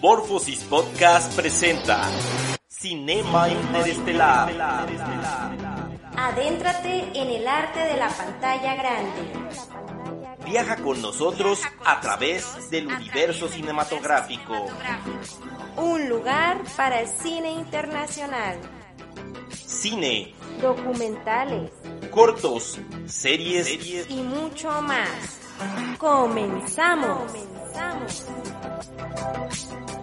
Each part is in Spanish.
Morphosis Podcast presenta Cinema Interestelar. Adéntrate en el arte de la pantalla grande. Viaja con nosotros a través del universo cinematográfico. Un lugar para el cine internacional. Cine, Documentales cortos, series, y mucho más. Comenzamos. ¿Qué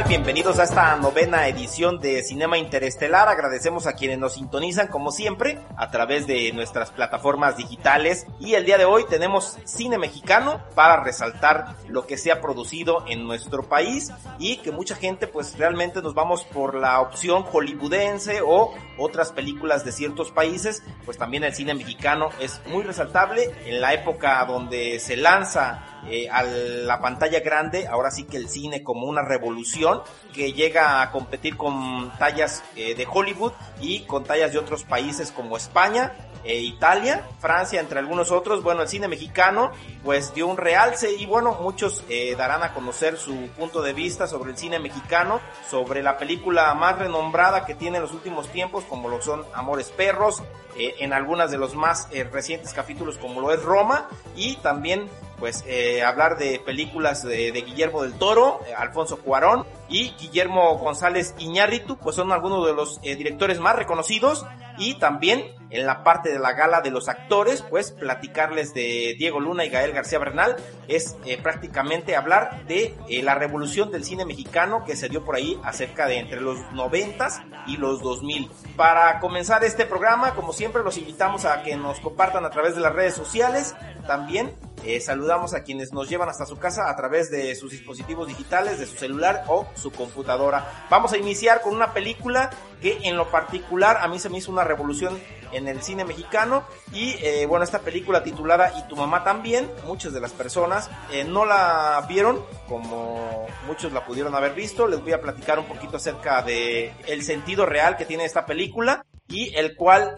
Bienvenidos a esta novena edición de Cinema Interestelar. Agradecemos a quienes nos sintonizan como siempre a través de nuestras plataformas digitales. Y el día de hoy tenemos cine mexicano para resaltar lo que se ha producido en nuestro país y que mucha gente pues realmente nos vamos por la opción hollywoodense o otras películas de ciertos países, pues también el cine mexicano es muy resaltable en la época donde se lanza eh, a la pantalla grande, ahora sí que el cine como una revolución que llega a competir con tallas eh, de Hollywood y con tallas de otros países como España, e Italia, Francia, entre algunos otros. Bueno, el cine mexicano pues dio un realce y bueno, muchos eh, darán a conocer su punto de vista sobre el cine mexicano, sobre la película más renombrada que tiene en los últimos tiempos, como lo son Amores Perros, eh, en algunas de los más eh, recientes capítulos como lo es Roma y también pues eh, hablar de películas de, de Guillermo del Toro, eh, Alfonso Cuarón y Guillermo González Iñárritu, pues son algunos de los eh, directores más reconocidos y también en la parte de la gala de los actores, pues platicarles de Diego Luna y Gael García Bernal es eh, prácticamente hablar de eh, la revolución del cine mexicano que se dio por ahí acerca de entre los 90 y los 2000. Para comenzar este programa, como siempre, los invitamos a que nos compartan a través de las redes sociales, también eh, saludamos a quienes nos llevan hasta su casa a través de sus dispositivos digitales, de su celular o su computadora. Vamos a iniciar con una película que en lo particular a mí se me hizo una revolución en el cine mexicano y eh, bueno esta película titulada y tu mamá también muchas de las personas eh, no la vieron como muchos la pudieron haber visto les voy a platicar un poquito acerca de el sentido real que tiene esta película y el cual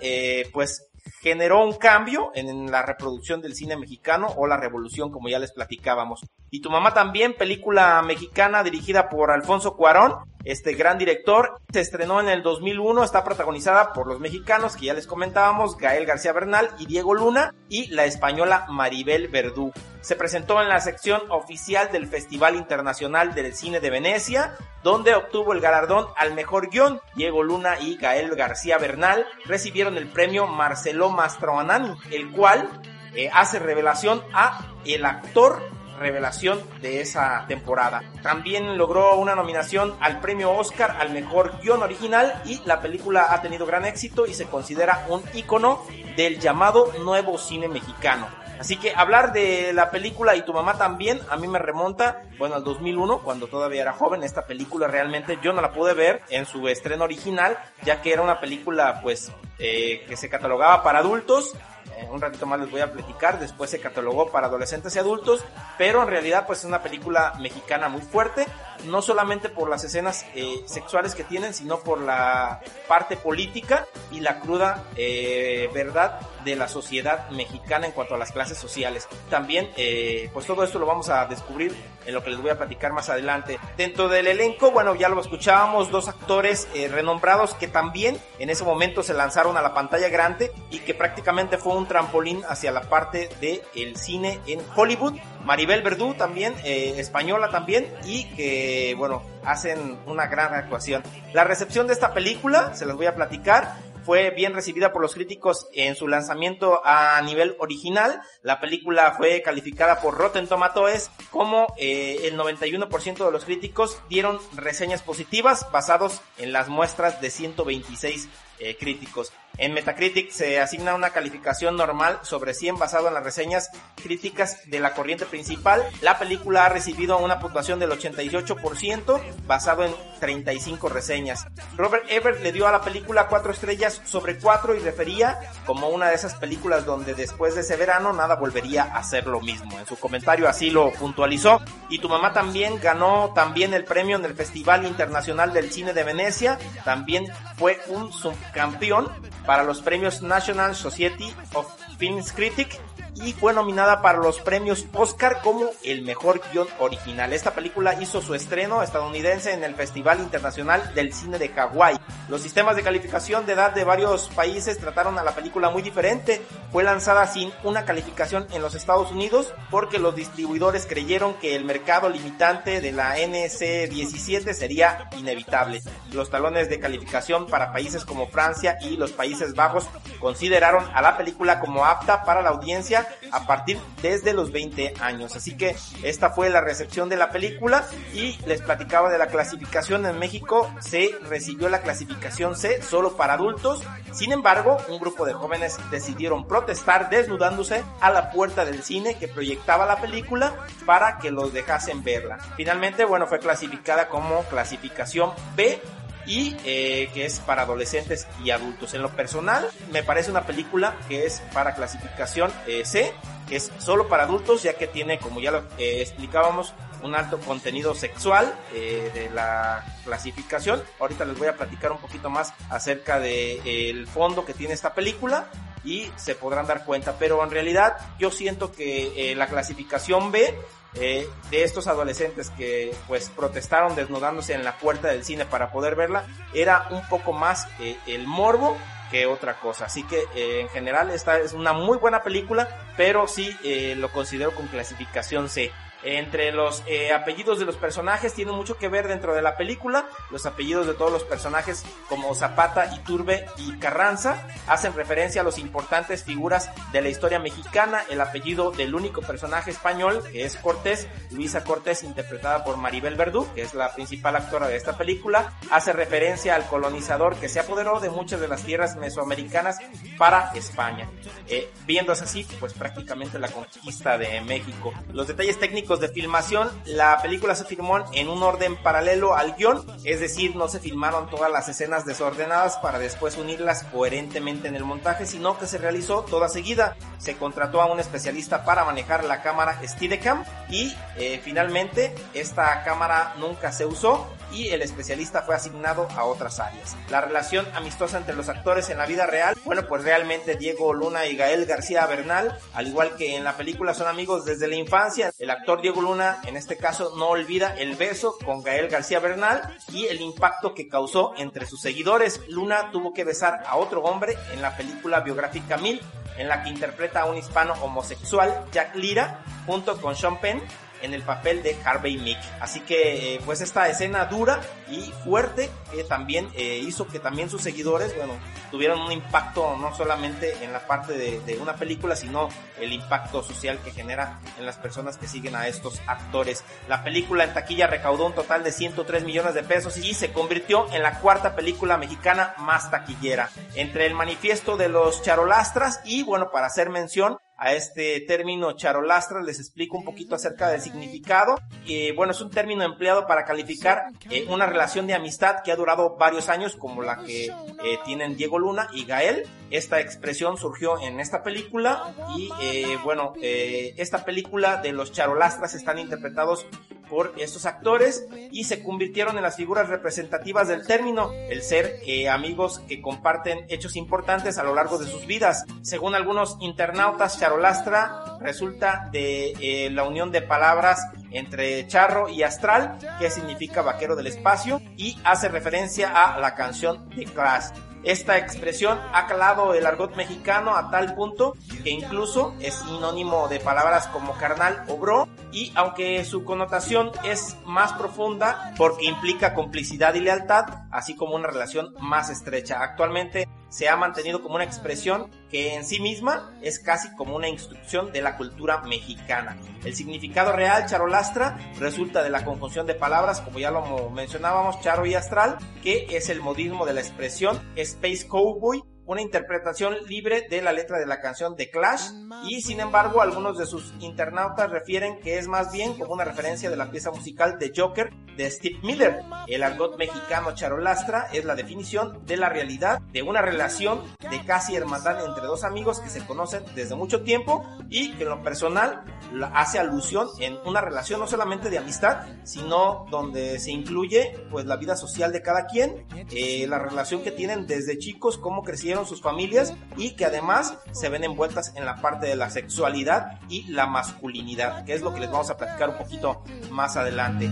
pues generó un cambio en la reproducción del cine mexicano o la revolución como ya les platicábamos. Y tu mamá también, película mexicana dirigida por Alfonso Cuarón, este gran director, se estrenó en el 2001, está protagonizada por los mexicanos que ya les comentábamos, Gael García Bernal y Diego Luna, y la española Maribel Verdú. Se presentó en la sección oficial del Festival Internacional del Cine de Venecia, donde obtuvo el galardón al mejor guion. Diego Luna y Gael García Bernal recibieron el premio Marcelo Mastroanani, el cual eh, hace revelación a el actor revelación de esa temporada. También logró una nominación al premio Oscar al mejor guion original y la película ha tenido gran éxito y se considera un ícono del llamado nuevo cine mexicano. Así que hablar de la película y tu mamá también, a mí me remonta, bueno, al 2001, cuando todavía era joven. Esta película realmente yo no la pude ver en su estreno original, ya que era una película, pues, eh, que se catalogaba para adultos. Eh, un ratito más les voy a platicar. Después se catalogó para adolescentes y adultos, pero en realidad, pues, es una película mexicana muy fuerte. No solamente por las escenas eh, sexuales que tienen, sino por la parte política y la cruda eh, verdad de la sociedad mexicana en cuanto a las clases sociales. También, eh, pues todo esto lo vamos a descubrir en lo que les voy a platicar más adelante. Dentro del elenco, bueno, ya lo escuchábamos, dos actores eh, renombrados que también en ese momento se lanzaron a la pantalla grande y que prácticamente fue un trampolín hacia la parte del el cine en Hollywood. Maribel Verdú también, eh, española también, y que, bueno, hacen una gran actuación. La recepción de esta película, se las voy a platicar, fue bien recibida por los críticos en su lanzamiento a nivel original. La película fue calificada por Rotten Tomatoes como eh, el 91% de los críticos dieron reseñas positivas basados en las muestras de 126 eh, críticos. En Metacritic se asigna una calificación normal sobre 100 basado en las reseñas críticas de la corriente principal. La película ha recibido una puntuación del 88% basado en 35 reseñas. Robert Ebert le dio a la película 4 estrellas sobre 4 y refería como una de esas películas donde después de ese verano nada volvería a ser lo mismo. En su comentario así lo puntualizó. Y tu mamá también ganó también el premio en el Festival Internacional del Cine de Venecia. También fue un subcampeón para los premios National Society of Film Critics y fue nominada para los premios Oscar como el mejor guion original. Esta película hizo su estreno estadounidense en el Festival Internacional del Cine de Hawái. Los sistemas de calificación de edad de varios países trataron a la película muy diferente. Fue lanzada sin una calificación en los Estados Unidos porque los distribuidores creyeron que el mercado limitante de la NC17 sería inevitable. Los talones de calificación para países como Francia y los Países Bajos consideraron a la película como apta para la audiencia a partir desde los 20 años. Así que esta fue la recepción de la película y les platicaba de la clasificación en México. Se recibió la clasificación C solo para adultos. Sin embargo, un grupo de jóvenes decidieron protestar desnudándose a la puerta del cine que proyectaba la película para que los dejasen verla. Finalmente, bueno, fue clasificada como clasificación B y eh, que es para adolescentes y adultos. En lo personal, me parece una película que es para clasificación eh, C, que es solo para adultos, ya que tiene, como ya lo eh, explicábamos, un alto contenido sexual de la clasificación. Ahorita les voy a platicar un poquito más acerca del fondo que tiene esta película y se podrán dar cuenta. Pero en realidad yo siento que la clasificación B eh, de estos adolescentes que pues protestaron desnudándose en la puerta del cine para poder verla era un poco más eh, el morbo que otra cosa. Así que eh, en general esta es una muy buena película, pero sí lo considero con clasificación C. Entre los eh, apellidos de los personajes tienen mucho que ver dentro de la película. Los apellidos de todos los personajes como Zapata, Iturbe y Carranza hacen referencia a los importantes figuras de la historia mexicana. El apellido del único personaje español, que es Cortés, Luisa Cortés, interpretada por Maribel Verdú, que es la principal actora de esta película, hace referencia al colonizador que se apoderó de muchas de las tierras mesoamericanas para España. Eh, viéndose así, pues prácticamente la conquista de México. Los detalles técnicos de filmación, la película se filmó en un orden paralelo al guion, es decir, no se filmaron todas las escenas desordenadas para después unirlas coherentemente en el montaje, sino que se realizó toda seguida. Se contrató a un especialista para manejar la cámara Steadicam y eh, finalmente esta cámara nunca se usó y el especialista fue asignado a otras áreas. La relación amistosa entre los actores en la vida real, bueno, pues realmente Diego Luna y Gael García Bernal, al igual que en la película son amigos desde la infancia. El actor Diego Luna, en este caso, no olvida el beso con Gael García Bernal y el impacto que causó entre sus seguidores. Luna tuvo que besar a otro hombre en la película biográfica Mil, en la que interpreta a un hispano homosexual, Jack Lira, junto con Sean Penn, en el papel de Harvey Mick. Así que eh, pues esta escena dura y fuerte que también eh, hizo que también sus seguidores, bueno, tuvieran un impacto no solamente en la parte de, una película, sino el impacto social que genera en las personas que siguen a estos actores. La película en taquilla recaudó un total de 103 millones de pesos y se convirtió en la cuarta película mexicana más taquillera. Entre el manifiesto de los charolastras y bueno, para hacer mención, a este término charolastra, les explico un poquito acerca del significado. que bueno, es un término empleado para calificar eh, una relación de amistad que ha durado varios años, como la que eh, tienen Diego Luna y Gael. Esta expresión surgió en esta película y eh, bueno, esta película de los charolastras están interpretados por estos actores y se convirtieron en las figuras representativas del término, el ser amigos que comparten hechos importantes a lo largo de sus vidas. Según algunos internautas, charolastra resulta de eh, la unión de palabras entre charro y astral, que significa vaquero del espacio, y hace referencia a la canción de Clash. Esta expresión ha calado el argot mexicano a tal punto que incluso es sinónimo de palabras como carnal o bro y aunque su connotación es más profunda porque implica complicidad y lealtad, así como una relación más estrecha. Actualmente se ha mantenido como una expresión que en sí misma es casi como una instrucción de la cultura mexicana. El significado real, charolastra, resulta de la conjunción de palabras, como ya lo mencionábamos, charo y astral, que es el modismo de la expresión Space Cowboy una interpretación libre de la letra de la canción de Clash y sin embargo algunos de sus internautas refieren que es más bien como una referencia de la pieza musical de Joker de Steve Miller. El argot mexicano charolastra es la definición de la realidad de una relación de casi hermandad entre dos amigos que se conocen desde mucho tiempo y que en lo personal hace alusión en una relación no solamente de amistad, sino donde se incluye pues la vida social de cada quien, eh, la relación que tienen desde chicos, cómo crecieron sus familias y que además se ven envueltas en la parte de la sexualidad y la masculinidad, que es lo que les vamos a platicar un poquito más adelante.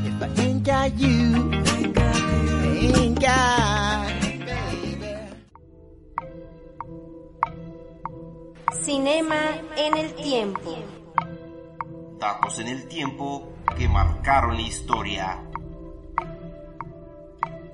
Cinema en el tiempo. Datos en el tiempo que marcaron la historia.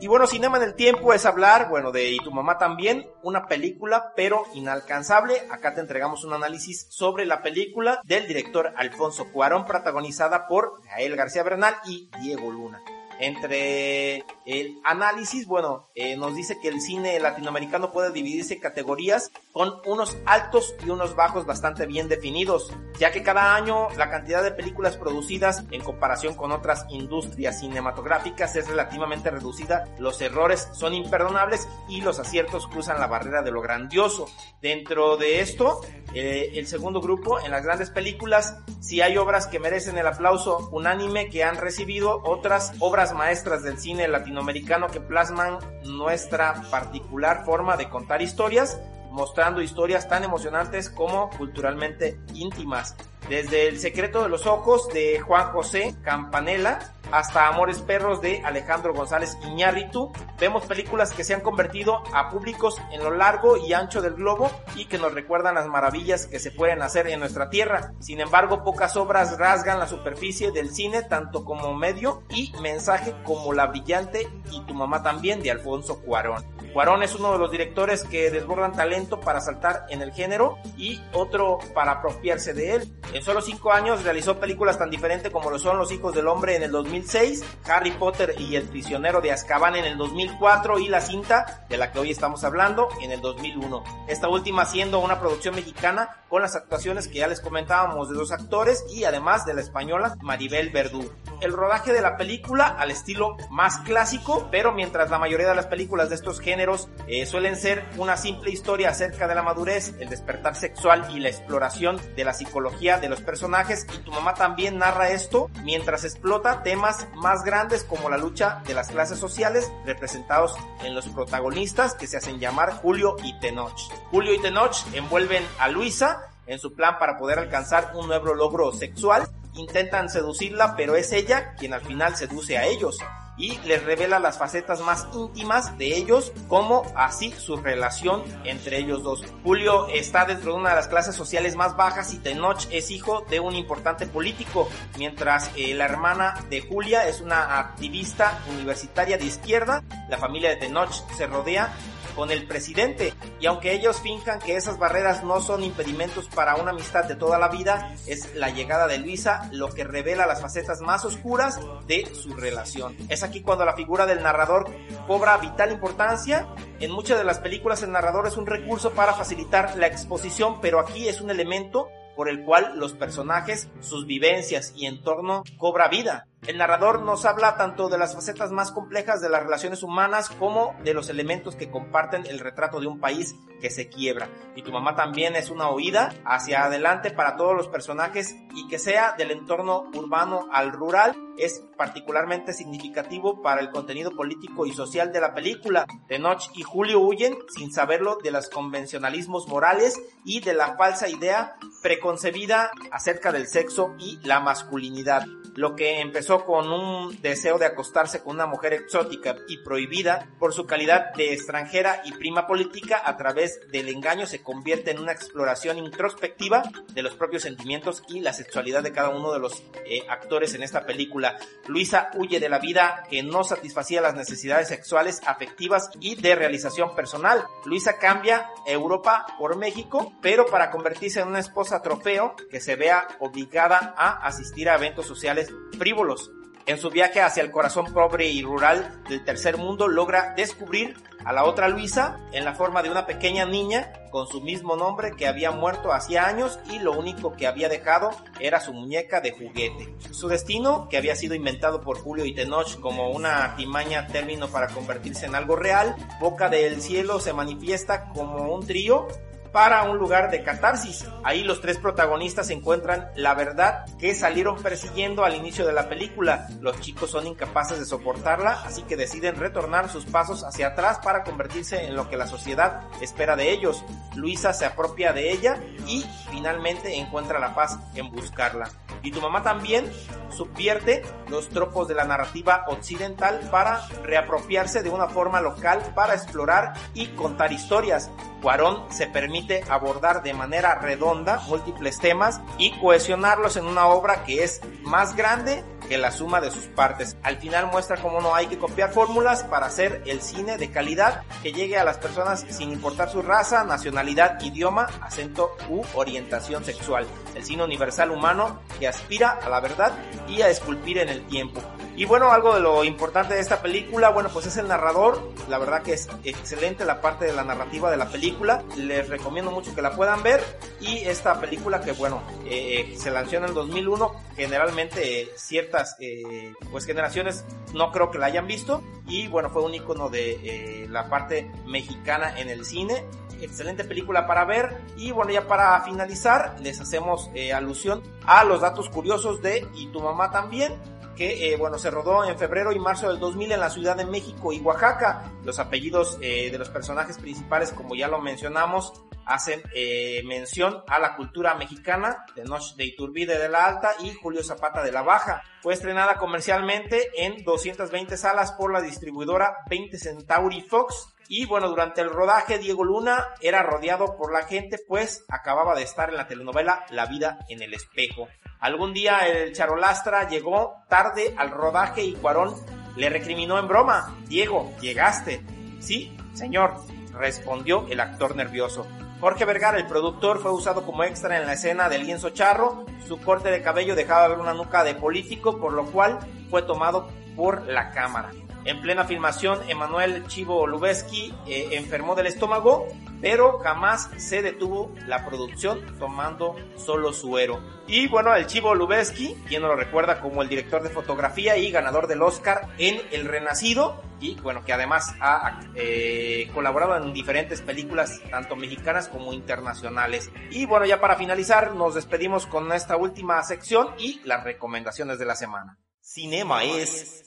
Y bueno, Cinema en el Tiempo es hablar, bueno, de Y tu mamá también, una película, pero inalcanzable. Acá te entregamos un análisis sobre la película del director Alfonso Cuarón, protagonizada por Gael García Bernal y Diego Luna entre el análisis, bueno, eh, nos dice que el cine latinoamericano puede dividirse en categorías con unos altos y unos bajos bastante bien definidos, ya que cada año la cantidad de películas producidas en comparación con otras industrias cinematográficas es relativamente reducida, los errores son imperdonables y los aciertos cruzan la barrera de lo grandioso. Dentro de esto, eh, el segundo grupo, en las grandes películas, si hay obras que merecen el aplauso unánime que han recibido, otras obras maestras del cine latinoamericano que plasman nuestra particular forma de contar historias, mostrando historias tan emocionantes como culturalmente íntimas. Desde El secreto de los ojos de Juan José Campanella hasta Amores Perros de Alejandro González Iñárritu, vemos películas que se han convertido a públicos en lo largo y ancho del globo y que nos recuerdan las maravillas que se pueden hacer en nuestra tierra. Sin embargo, pocas obras rasgan la superficie del cine tanto como medio y mensaje como La brillante y Tu mamá también de Alfonso Cuarón. Cuarón es uno de los directores que desbordan talento para saltar en el género y otro para apropiarse de él. En solo cinco años realizó películas tan diferentes como lo son Los hijos del hombre en el 2006, Harry Potter y el prisionero de Azkaban en el 2004 y La cinta de la que hoy estamos hablando en el 2001. Esta última siendo una producción mexicana con las actuaciones que ya les comentábamos de dos actores y además de la española Maribel Verdú. El rodaje de la película al estilo más clásico, pero mientras la mayoría de las películas de estos géneros eh, suelen ser una simple historia acerca de la madurez, el despertar sexual y la exploración de la psicología de los personajes y tu mamá también narra esto mientras explota temas más grandes como la lucha de las clases sociales representados en los protagonistas que se hacen llamar Julio y Tenoch. Julio y Tenoch envuelven a Luisa en su plan para poder alcanzar un nuevo logro sexual. Intentan seducirla, pero es ella quien al final seduce a ellos y les revela las facetas más íntimas de ellos, como así su relación entre ellos dos. Julio está dentro de una de las clases sociales más bajas y Tenoch es hijo de un importante político, mientras eh, la hermana de Julia es una activista universitaria de izquierda. La familia de Tenoch se rodea con el presidente. Y aunque ellos finjan que esas barreras no son impedimentos para una amistad de toda la vida, es la llegada de Luisa lo que revela las facetas más oscuras de su relación. Es aquí cuando la figura del narrador cobra vital importancia. En muchas de las películas el narrador es un recurso para facilitar la exposición, pero aquí es un elemento por el cual los personajes, sus vivencias y entorno cobra vida. El narrador nos habla tanto de las facetas más complejas de las relaciones humanas como de los elementos que comparten el retrato de un país que se quiebra. Y tu mamá también es una oída hacia adelante para todos los personajes y que sea del entorno urbano al rural es particularmente significativo para el contenido político y social de la película. Tenoch y Julio huyen, sin saberlo, de los convencionalismos morales y de la falsa idea preconcebida acerca del sexo y la masculinidad. Lo que empezó con un deseo de acostarse con una mujer exótica y prohibida por su calidad de extranjera y prima política a través del engaño se convierte en una exploración introspectiva de los propios sentimientos y la sexualidad de cada uno de los eh, actores en esta película Luisa huye de la vida que no satisfacía las necesidades sexuales, afectivas y de realización personal. Luisa cambia Europa por México, pero para convertirse en una esposa trofeo que se vea obligada a asistir a eventos sociales frívolos. En su viaje hacia el corazón pobre y rural del tercer mundo logra descubrir a la otra Luisa en la forma de una pequeña niña con su mismo nombre que había muerto hacía años y lo único que había dejado era su muñeca de juguete. Su destino, que había sido inventado por Julio y Tenoch como una artimaña término para convertirse en algo real, Boca del Cielo se manifiesta como un trío para un lugar de catarsis. Ahí los tres protagonistas encuentran la verdad que salieron persiguiendo al inicio de la película. Los chicos son incapaces de soportarla, así que deciden retornar sus pasos hacia atrás para convertirse en lo que la sociedad espera de ellos. Luisa se apropia de ella y finalmente encuentra la paz en buscarla. Y tu mamá también subvierte los tropos de la narrativa occidental para reapropiarse de una forma local para explorar y contar historias. Cuarón se permite abordar de manera redonda múltiples temas y cohesionarlos en una obra que es más grande que la suma de sus partes. Al final muestra cómo no hay que copiar fórmulas para hacer el cine de calidad que llegue a las personas sin importar su raza, nacionalidad, idioma, acento u orientación sexual. El cine universal humano que aspira a la verdad y a esculpir en el tiempo. Y bueno, algo de lo importante de esta película, bueno, pues es el narrador. La verdad que es excelente la parte de la narrativa de la película. Les recomiendo mucho que la puedan ver. Y esta película que, bueno, eh, se lanzó en el 2001. Generalmente eh, ciertas, eh, pues generaciones no creo que la hayan visto. Y bueno, fue un icono de la parte mexicana en el cine excelente película para ver. Y bueno, ya para finalizar, les hacemos alusión a los datos curiosos de Y tu mamá también que eh, bueno, se rodó en febrero y marzo del 2000 en la Ciudad de México y Oaxaca. Los apellidos eh, de los personajes principales, como ya lo mencionamos, hacen eh, mención a la cultura mexicana de Noche de Iturbide de la Alta y Julio Zapata de la Baja. Fue estrenada comercialmente en 220 salas por la distribuidora 20 Centauri Fox. Y bueno, durante el rodaje Diego Luna era rodeado por la gente pues acababa de estar en la telenovela La vida en el espejo. Algún día el charolastra llegó tarde al rodaje y Cuarón le recriminó en broma, Diego, llegaste. Sí, señor, respondió el actor nervioso. Jorge Vergara, el productor, fue usado como extra en la escena del lienzo charro. Su corte de cabello dejaba ver una nuca de político, por lo cual fue tomado por la cámara. En plena filmación, Emanuel Chivo Lubeski eh, enfermó del estómago, pero jamás se detuvo la producción tomando solo suero. Y bueno, el Chivo Lubeski, quien lo recuerda como el director de fotografía y ganador del Oscar en El Renacido, y bueno, que además ha eh, colaborado en diferentes películas, tanto mexicanas como internacionales. Y bueno, ya para finalizar, nos despedimos con esta última sección y las recomendaciones de la semana. Cinema es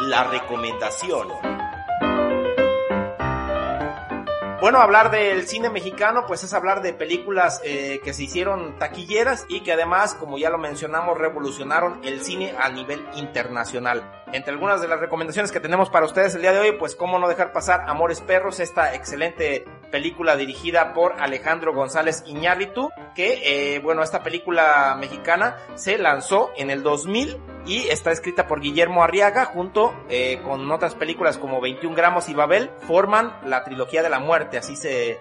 la recomendación. Bueno, hablar del cine mexicano, pues es hablar de películas eh, que se hicieron taquilleras y que además, como ya lo mencionamos, revolucionaron el cine a nivel internacional. Entre algunas de las recomendaciones que tenemos para ustedes el día de hoy, pues cómo no dejar pasar Amores Perros, esta excelente película dirigida por Alejandro González Iñárritu, que, eh, bueno, esta película mexicana se lanzó en el 2000 y está escrita por Guillermo Arriaga junto eh, con otras películas como 21 gramos y Babel, forman la trilogía de la muerte, así se eh,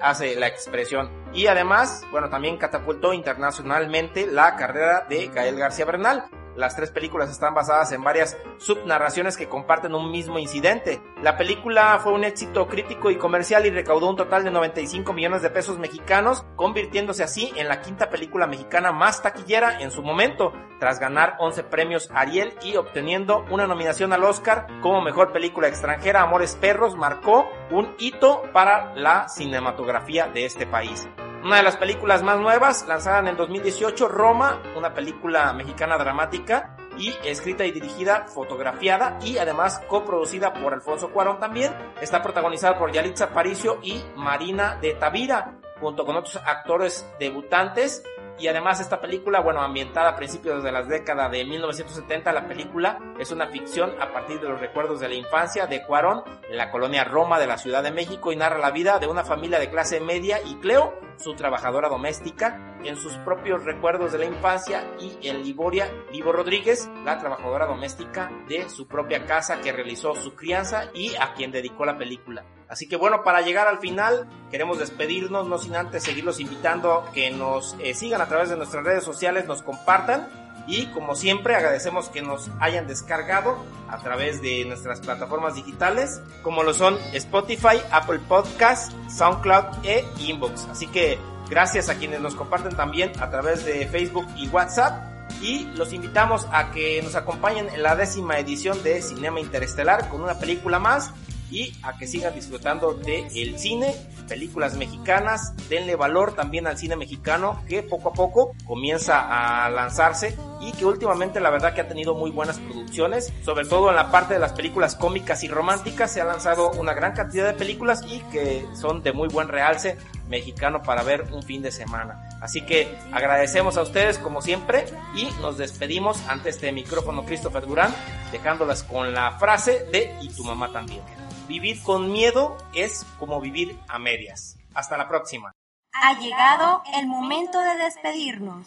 hace la expresión. Y además, bueno, también catapultó internacionalmente la carrera de Gael García Bernal. Las tres películas están basadas en varias subnarraciones que comparten un mismo incidente. La película fue un éxito crítico y comercial y recaudó un total de 95 millones de pesos mexicanos, convirtiéndose así en la quinta película mexicana más taquillera en su momento, tras ganar 11 premios Ariel y obteniendo una nominación al Oscar como mejor película extranjera. Amores Perros marcó un hito para la cinematografía de este país. Una de las películas más nuevas, lanzada en el 2018, Roma, una película mexicana dramática y escrita y dirigida, fotografiada y además coproducida por Alfonso Cuarón también. Está protagonizada por Yalitza Aparicio y Marina de Tavira, junto con otros actores debutantes y además esta película, bueno, ambientada a principios de la década de 1970, la película es una ficción a partir de los recuerdos de la infancia de Cuarón en la colonia Roma de la Ciudad de México y narra la vida de una familia de clase media y Cleo, su trabajadora doméstica, en sus propios recuerdos de la infancia y en Liboria, Libo Rodríguez, la trabajadora doméstica de su propia casa que realizó su crianza y a quien dedicó la película. Así que bueno, para llegar al final, queremos despedirnos, no sin antes seguirlos invitando que nos eh, sigan a través de nuestras redes sociales, nos compartan y como siempre agradecemos que nos hayan descargado a través de nuestras plataformas digitales como lo son Spotify, Apple Podcast, SoundCloud e Inbox. Así que gracias a quienes nos comparten también a través de Facebook y WhatsApp y los invitamos a que nos acompañen en la décima edición de Cinema Interestelar con una película más y a que sigan disfrutando de el cine, películas mexicanas, denle valor también al cine mexicano que poco a poco comienza a lanzarse y que últimamente la verdad que ha tenido muy buenas producciones, sobre todo en la parte de las películas cómicas y románticas se ha lanzado una gran cantidad de películas y que son de muy buen realce mexicano para ver un fin de semana. Así que agradecemos a ustedes como siempre y nos despedimos ante este micrófono Christopher Durán, dejándolas con la frase de y tu mamá también. Vivir con miedo es como vivir a medias. Hasta la próxima. Ha llegado el momento de despedirnos.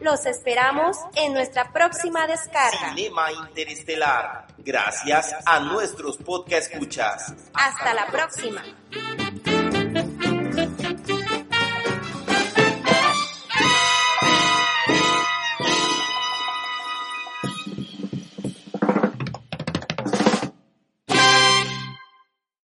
Los esperamos en nuestra próxima descarga. Cinema Interestelar. Gracias a nuestros podcast escuchas. Hasta la próxima.